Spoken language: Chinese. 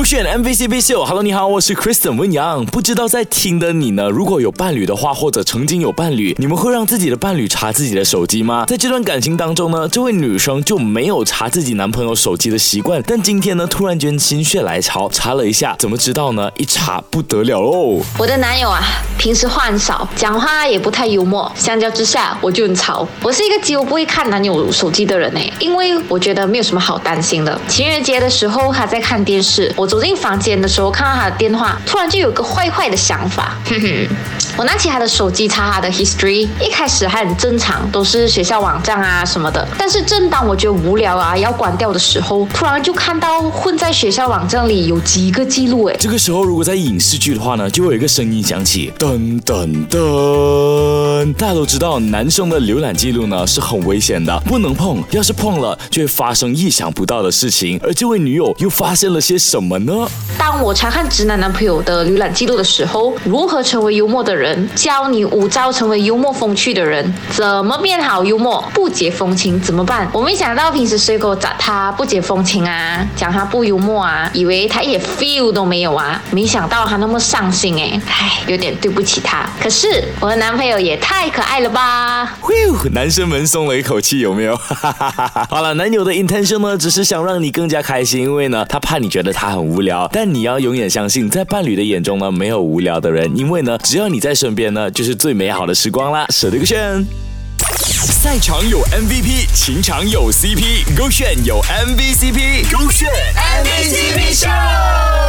勾选 MVCp 秀，Hello，你好，我是 Kristen 温阳。不知道在听的你呢，如果有伴侣的话，或者曾经有伴侣，你们会让自己的伴侣查自己的手机吗？在这段感情当中呢，这位女生就没有查自己男朋友手机的习惯，但今天呢，突然间心血来潮，查了一下，怎么知道呢？一查不得了喽！我的男友啊，平时话很少，讲话也不太幽默，相较之下，我就很潮。我是一个几乎不会看男友手机的人呢，因为我觉得没有什么好担心的。情人节的时候，他在看电视。我走进房间的时候，看到他的电话，突然就有个坏坏的想法。哼哼，我拿起他的手机查他的 history，一开始还很正常，都是学校网站啊什么的。但是正当我觉得无聊啊要关掉的时候，突然就看到混在学校网站里有几个记录。哎，这个时候如果在影视剧的话呢，就会有一个声音响起，噔噔噔。大家都知道，男生的浏览记录呢是很危险的，不能碰。要是碰了，就会发生意想不到的事情。而这位女友又发现了些什么？当我查看直男男朋友的浏览记录的时候，如何成为幽默的人？教你五招成为幽默风趣的人，怎么变好幽默？不解风情怎么办？我没想到平时随口找他不解风情啊，讲他不幽默啊，以为他一点 feel 都没有啊，没想到他那么上心哎，唉，有点对不起他。可是我的男朋友也太可爱了吧！呼，男生们松了一口气，有没有？好了，男友的 intention 呢，只是想让你更加开心，因为呢，他怕你觉得他很。无聊，但你要永远相信，在伴侣的眼中呢，没有无聊的人，因为呢，只要你在身边呢，就是最美好的时光啦。舍得个炫，赛场有 MVP，情场有 CP，勾选有 MVCp，勾选 MVCp Show。